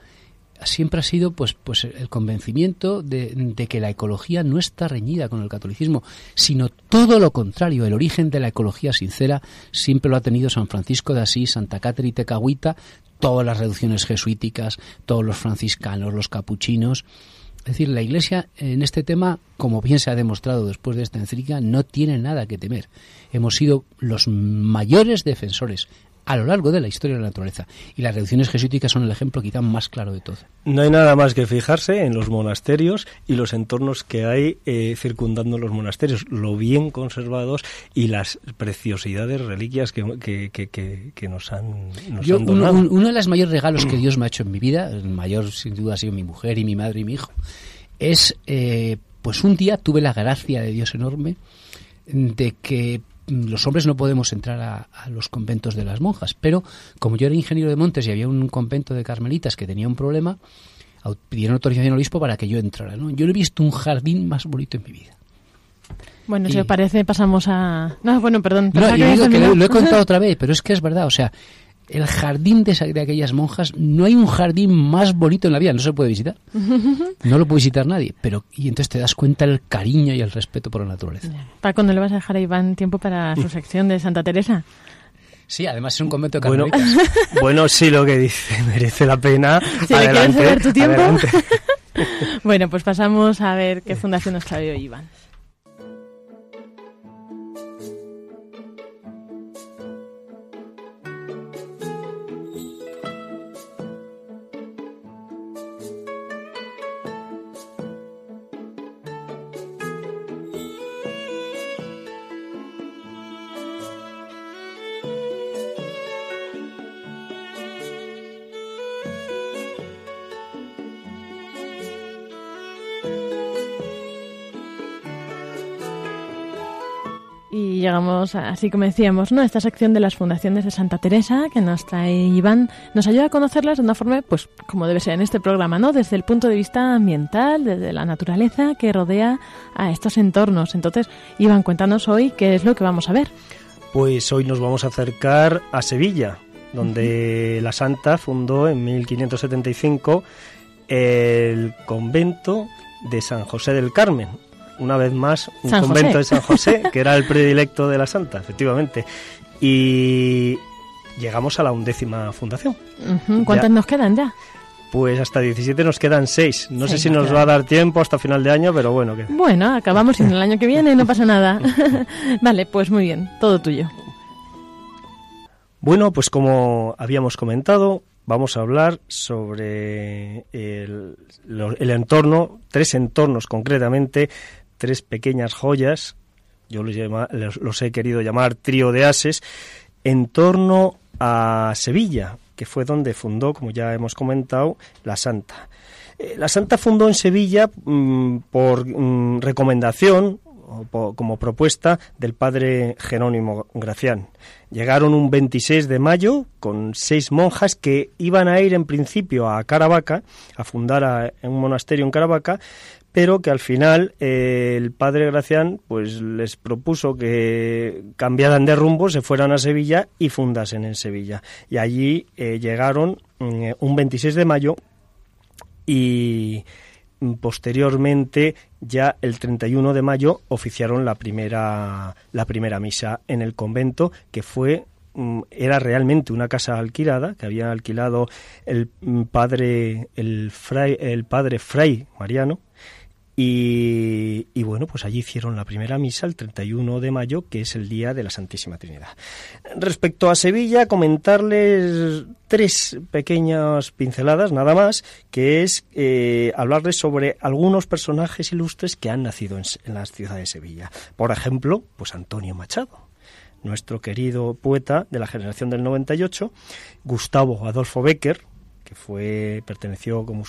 siempre ha sido pues, pues el convencimiento de, que la ecología no está reñida con el catolicismo, sino todo lo contrario. El origen de la ecología sincera siempre lo ha tenido San Francisco de Asís, Santa Cáterina y Tecahuita, todas las reducciones jesuíticas, todos los franciscanos, los capuchinos. Es decir, la Iglesia en este tema, como bien se ha demostrado después de esta encíclica, no tiene nada que temer. Hemos sido los mayores defensores a lo largo de la historia de la naturaleza. Y las reducciones jesuíticas son el ejemplo quizá más claro de todo. No hay nada más que fijarse en los monasterios y los entornos que hay eh, circundando los monasterios, lo bien conservados y las preciosidades, reliquias que, que, nos han, nos donado. uno de los mayores regalos que Dios me ha hecho en mi vida, el mayor sin duda ha sido mi mujer y mi madre y mi hijo, es, eh, pues un día tuve la gracia de Dios enorme de que los hombres no podemos entrar a, los conventos de las monjas, pero como yo era ingeniero de montes y había un convento de carmelitas que tenía un problema, pidieron autorización al obispo para que yo entrara. ¿no? Yo no he visto un jardín más bonito en mi vida. Bueno, si os parece, pasamos a... No, bueno, perdón. No, lo he contado otra vez, pero es que es verdad, o sea, el jardín de, de, aquellas monjas, no hay un jardín más bonito en la vida, no se puede visitar. No lo puede visitar nadie, pero y entonces te das cuenta el cariño y el respeto por la naturaleza. ¿Para cuándo le vas a dejar a Iván tiempo para su sección de Santa Teresa? Sí, además es un convento de bueno, bueno, sí, lo que dice, merece la pena. Si adelante, le quieres tu tiempo. bueno, pues pasamos a ver qué fundación nos trae hoy Iván. Así como decíamos, ¿no? Esta sección de las fundaciones de Santa Teresa que nos trae Iván nos ayuda a conocerlas de una forma, pues, como debe ser en este programa, ¿no? Desde el punto de vista ambiental, desde la naturaleza que rodea a estos entornos. Entonces, Iván, cuéntanos hoy qué es lo que vamos a ver. Pues hoy nos vamos a acercar a Sevilla, donde la Santa fundó en 1575 el convento de San José del Carmen, una vez más un convento de San José, que era el predilecto de la Santa, efectivamente. Y llegamos a la undécima fundación. ¿Cuántas nos quedan ya? Pues hasta 17 nos quedan 6. No sé si nos va a dar tiempo hasta final de año, pero bueno. Que... Bueno, acabamos en el año que viene, no pasa nada. vale, pues muy bien, todo tuyo. Bueno, pues como habíamos comentado, vamos a hablar sobre el, el entorno, tres entornos concretamente, tres pequeñas joyas, yo los, he querido llamar trío de ases, en torno a Sevilla, que fue donde fundó, como ya hemos comentado, la Santa. Eh, la Santa fundó en Sevilla mm, por mm, recomendación o como propuesta del padre Jerónimo Gracián. Llegaron un 26 de mayo con seis monjas que iban a ir en principio a Caravaca, a fundar un monasterio en Caravaca, pero que al final eh, el padre Gracián pues les propuso que cambiaran de rumbo, se fueran a Sevilla y fundasen en Sevilla. Y allí eh, llegaron mm, un 26 de mayo y posteriormente ya el 31 de mayo oficiaron la primera la primera misa en el convento que fue mm, era realmente una casa alquilada que había alquilado el mm, padre el fray el padre fray Mariano y, bueno, pues allí hicieron la primera misa el 31 de mayo, que es el día de la Santísima Trinidad. Respecto a Sevilla, comentarles tres pequeñas pinceladas, nada más, que es eh, hablarles sobre algunos personajes ilustres que han nacido en, en la ciudad de Sevilla. Por ejemplo, pues Antonio Machado nuestro querido poeta de la generación del 98, Gustavo Adolfo Becker, que fue perteneció, como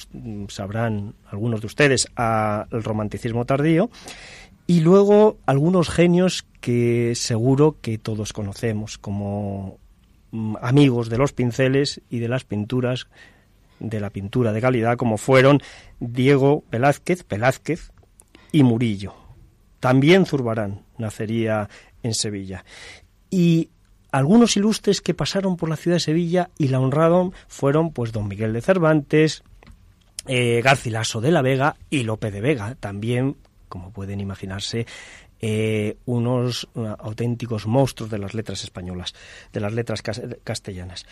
sabrán algunos de ustedes, al romanticismo tardío, y luego algunos genios que seguro que todos conocemos como mm, amigos de los pinceles y de las pinturas de la pintura de calidad como fueron Diego Velázquez, Velázquez y Murillo. También Zurbarán nacería en Sevilla. Y algunos ilustres que pasaron por la ciudad de Sevilla y la honraron fueron pues don Miguel de Cervantes, eh, Garcilaso de la Vega y Lope de Vega, también, como pueden imaginarse, eh, unos auténticos monstruos de las letras españolas, de las letras castellanas.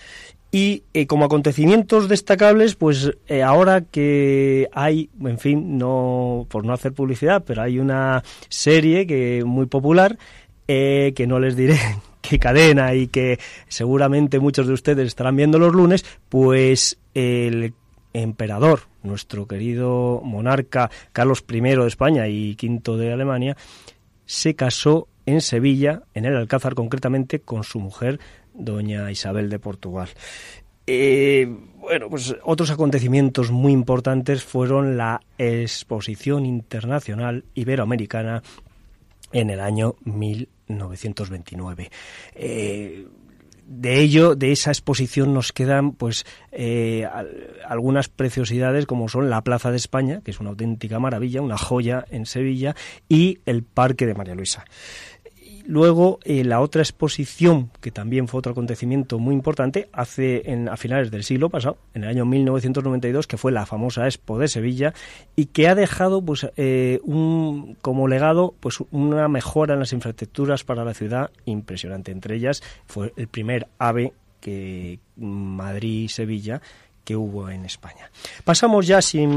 Y eh, como acontecimientos destacables, pues ahora que hay, en fin, no por no hacer publicidad, pero hay una serie que muy popular que no les diré qué cadena y que seguramente muchos de ustedes estarán viendo los lunes, pues el emperador, nuestro querido monarca Carlos I de España y V de Alemania, se casó en Sevilla, en el Alcázar concretamente, con su mujer, doña Isabel de Portugal. Eh, bueno, pues otros acontecimientos muy importantes fueron la Exposición Internacional Iberoamericana en el año 1929 de ello, de esa exposición nos quedan pues eh, algunas preciosidades como son la Plaza de España, que es una auténtica maravilla, una joya en Sevilla, y el Parque de María Luisa. Luego, eh, la otra exposición, que también fue otro acontecimiento muy importante, hace en, a finales del siglo pasado, en el año 1992, que fue la famosa Expo de Sevilla, y que ha dejado pues, eh, un, como legado pues, una mejora en las infraestructuras para la ciudad impresionante. Entre ellas fue el primer AVE que Madrid-Sevilla que hubo en España. Pasamos ya sin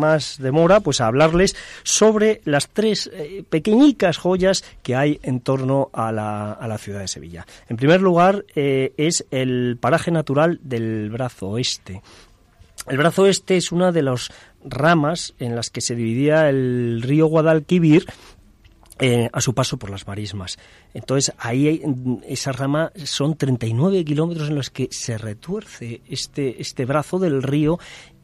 más demora pues a hablarles sobre las tres eh, pequeñicas joyas que hay en torno a la, a la ciudad de Sevilla. En primer lugar eh, es el paraje natural del brazo oeste. El brazo oeste es una de las ramas en las que se dividía el río Guadalquivir eh, a su paso por las marismas. Entonces, ahí esa rama son 39 kilómetros en los que se retuerce este, este brazo del río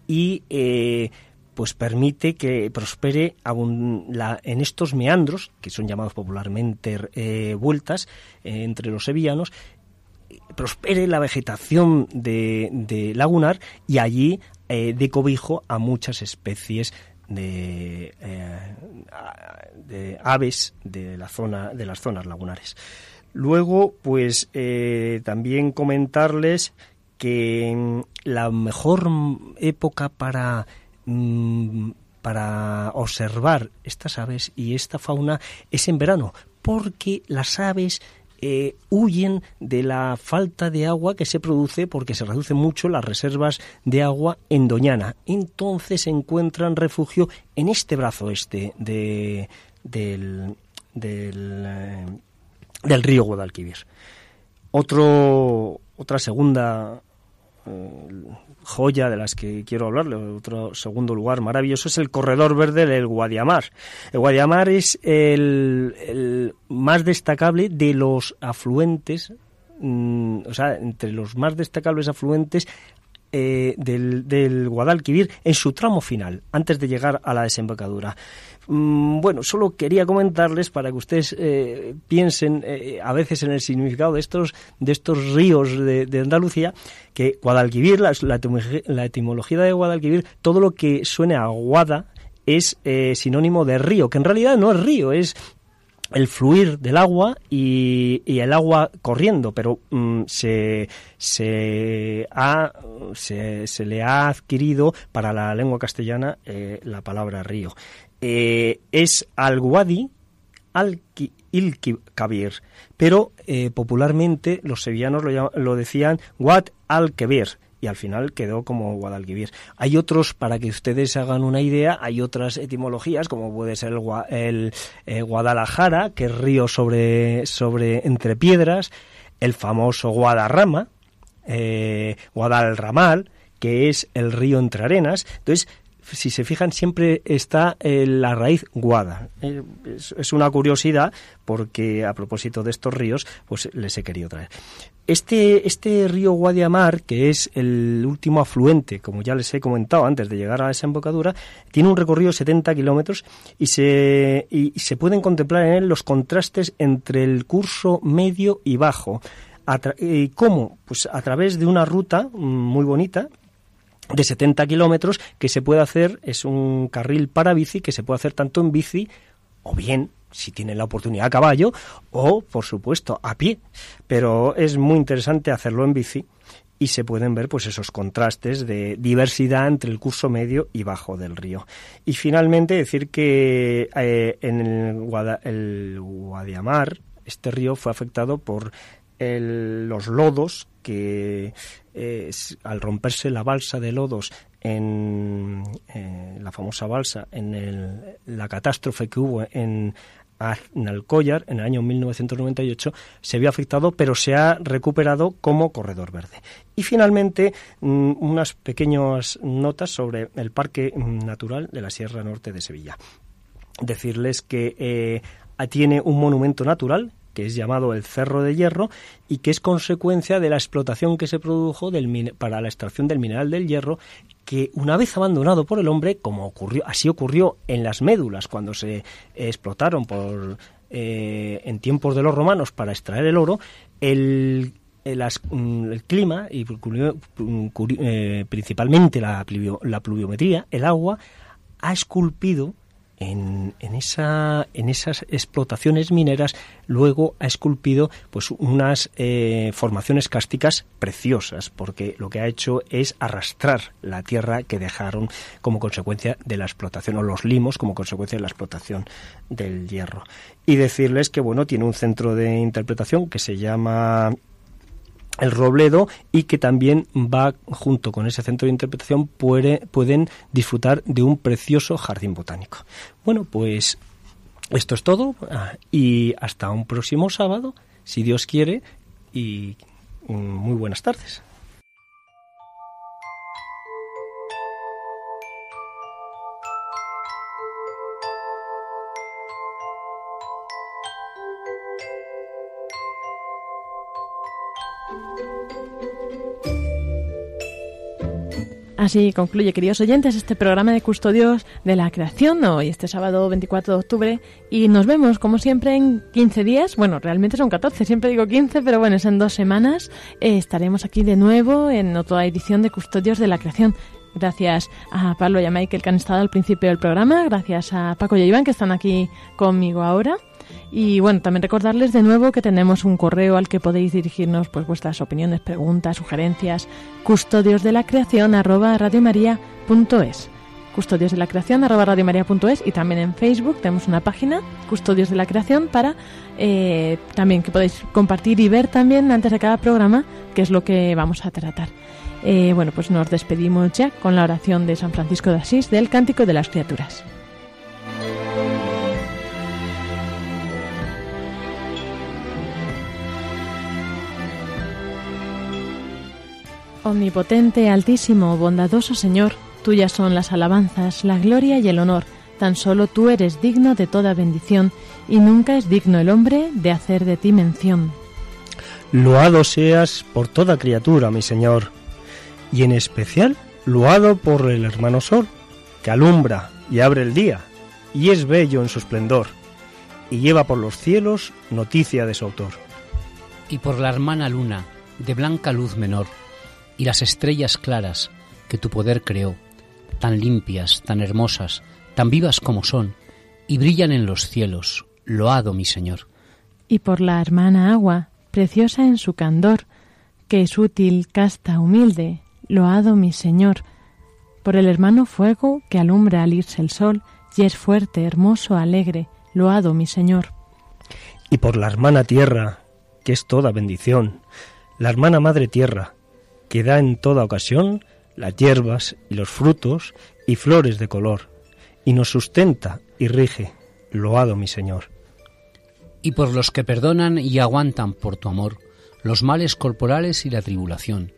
y eh, pues permite que prospere en estos meandros, que son llamados popularmente eh, vueltas entre los sevillanos, prospere la vegetación de, de lagunar y allí de cobijo a muchas especies de, eh, de aves de la zona de las zonas lagunares. Luego, pues eh, también comentarles que la mejor época para mm, para observar estas aves y esta fauna es en verano, porque las aves eh, huyen de la falta de agua que se produce porque se reducen mucho las reservas de agua en Doñana. Entonces encuentran refugio en este brazo este de, del, del, eh, del río Guadalquivir. Otro, otra segunda eh, joya de las que quiero hablarle, otro segundo lugar maravilloso es el corredor verde del Guadiamar. El Guadiamar es el, más destacable de los afluentes, mm, o sea, entre los más destacables afluentes eh, del, Guadalquivir en su tramo final, antes de llegar a la desembocadura. Mm, bueno, solo quería comentarles para que ustedes eh, piensen eh, a veces en el significado de estos, de estos ríos de, Andalucía, que Guadalquivir, la, etimología de Guadalquivir, todo lo que suene a guada es sinónimo de río, que en realidad no es río, es el fluir del agua y, el agua corriendo, pero mm, se, se, ha, se, le ha adquirido para la lengua castellana la palabra río. Eh, es al-Wadi al-Ilkabir, pero eh, popularmente los sevillanos lo, decían Wad al-Kebir y al final quedó como Guadalquivir. Hay otros, para que ustedes hagan una idea, hay otras etimologías, como puede ser el, eh, Guadalajara, que es río sobre, sobre entre piedras, el famoso Guadarrama, eh, Guadalramal, que es el río entre arenas. Entonces, si se fijan, siempre está la raíz guada. Eh, es, una curiosidad porque a propósito de estos ríos, pues les he querido traer. Este, este río Guadiamar, que es el último afluente, como ya les he comentado antes de llegar a la desembocadura, tiene un recorrido de 70 kilómetros y se, y se pueden contemplar en él los contrastes entre el curso medio y bajo. ¿Cómo? Pues a través de una ruta muy bonita, de 70 kilómetros que se puede hacer, es un carril para bici que se puede hacer tanto en bici o bien si tienen la oportunidad a caballo o por supuesto a pie pero es muy interesante hacerlo en bici y se pueden ver pues esos contrastes de diversidad entre el curso medio y bajo del río. Y finalmente decir que eh, en el, el Guadiamar este río fue afectado por los lodos que al romperse la balsa de lodos en eh, la famosa balsa, en la catástrofe que hubo en Alcoyar en el año 1998 se vio afectado, pero se ha recuperado como corredor verde. Y finalmente, mm, unas pequeñas notas sobre el Parque Natural de la Sierra Norte de Sevilla. Decirles que eh, tiene un monumento natural que es llamado el Cerro de Hierro y que es consecuencia de la explotación que se produjo del, para la extracción del mineral del hierro que una vez abandonado por el hombre, como ocurrió, así ocurrió en las médulas cuando se explotaron por, eh, en tiempos de los romanos para extraer el oro, el, mm, clima y eh, principalmente la, la pluviometría, el agua, ha esculpido en, esa, en esas explotaciones mineras luego ha esculpido pues unas eh, formaciones cásticas preciosas porque lo que ha hecho es arrastrar la tierra que dejaron como consecuencia de la explotación o los limos como consecuencia de la explotación del hierro. Y decirles que bueno tiene un centro de interpretación que se llama el Robledo y que también va junto con ese centro de interpretación pueden disfrutar de un precioso jardín botánico. Bueno, pues esto es todo ah, y hasta un próximo sábado, si Dios quiere, y mm, muy buenas tardes. Así concluye, queridos oyentes, este programa de Custodios de la Creación hoy, este sábado 24 de octubre. Y nos vemos, como siempre, en 15 días. Bueno, realmente son 14, siempre digo 15, pero bueno, es en dos semanas. Eh, estaremos aquí de nuevo en otra edición de Custodios de la Creación. Gracias a Pablo y a Michael que han estado al principio del programa. Gracias a Paco y a Iván que están aquí conmigo ahora. Y bueno, también recordarles de nuevo que tenemos un correo al que podéis dirigirnos pues vuestras opiniones, preguntas, sugerencias, custodios de la creación arroba radiomaria.es custodios de la creación arroba radiomaria.es y también en Facebook tenemos una página custodios de la creación para eh, también que podéis compartir y ver también antes de cada programa qué es lo que vamos a tratar. Eh, bueno, pues nos despedimos ya con la oración de San Francisco de Asís del Cántico de las Criaturas. Omnipotente, altísimo, bondadoso Señor, tuyas son las alabanzas, la gloria y el honor. Tan solo tú eres digno de toda bendición, y nunca es digno el hombre de hacer de ti mención. Loado seas por toda criatura, mi Señor, y en especial loado por el hermano Sol, que alumbra y abre el día, y es bello en su esplendor, y lleva por los cielos noticia de su autor. Y por la hermana Luna, de blanca luz menor, y las estrellas claras que tu poder creó, tan limpias, tan hermosas, tan vivas como son, y brillan en los cielos. Loado, mi Señor. Y por la hermana agua, preciosa en su candor, que es útil, casta, humilde, loado mi Señor. Por el hermano fuego que alumbra al irse el sol, y es fuerte, hermoso, alegre, loado mi Señor. Y por la hermana tierra, que es toda bendición, la hermana madre tierra, que da en toda ocasión las hierbas y los frutos y flores de color, y nos sustenta y rige. Loado mi Señor. Y por los que perdonan y aguantan por tu amor los males corporales y la tribulación.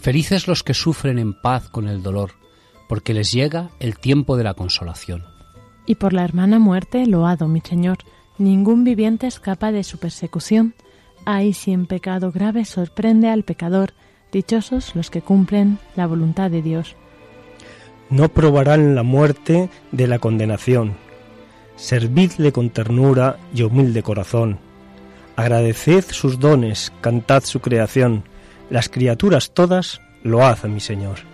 Felices los que sufren en paz con el dolor, porque les llega el tiempo de la consolación. Y por la hermana muerte, loado mi Señor, ningún viviente escapa de su persecución. Ay, si en pecado grave sorprende al pecador, Dichosos los que cumplen la voluntad de Dios. No probarán la muerte de la condenación. Servidle con ternura y humilde corazón. Agradeced sus dones, cantad su creación. Las criaturas todas lo hacen mi Señor.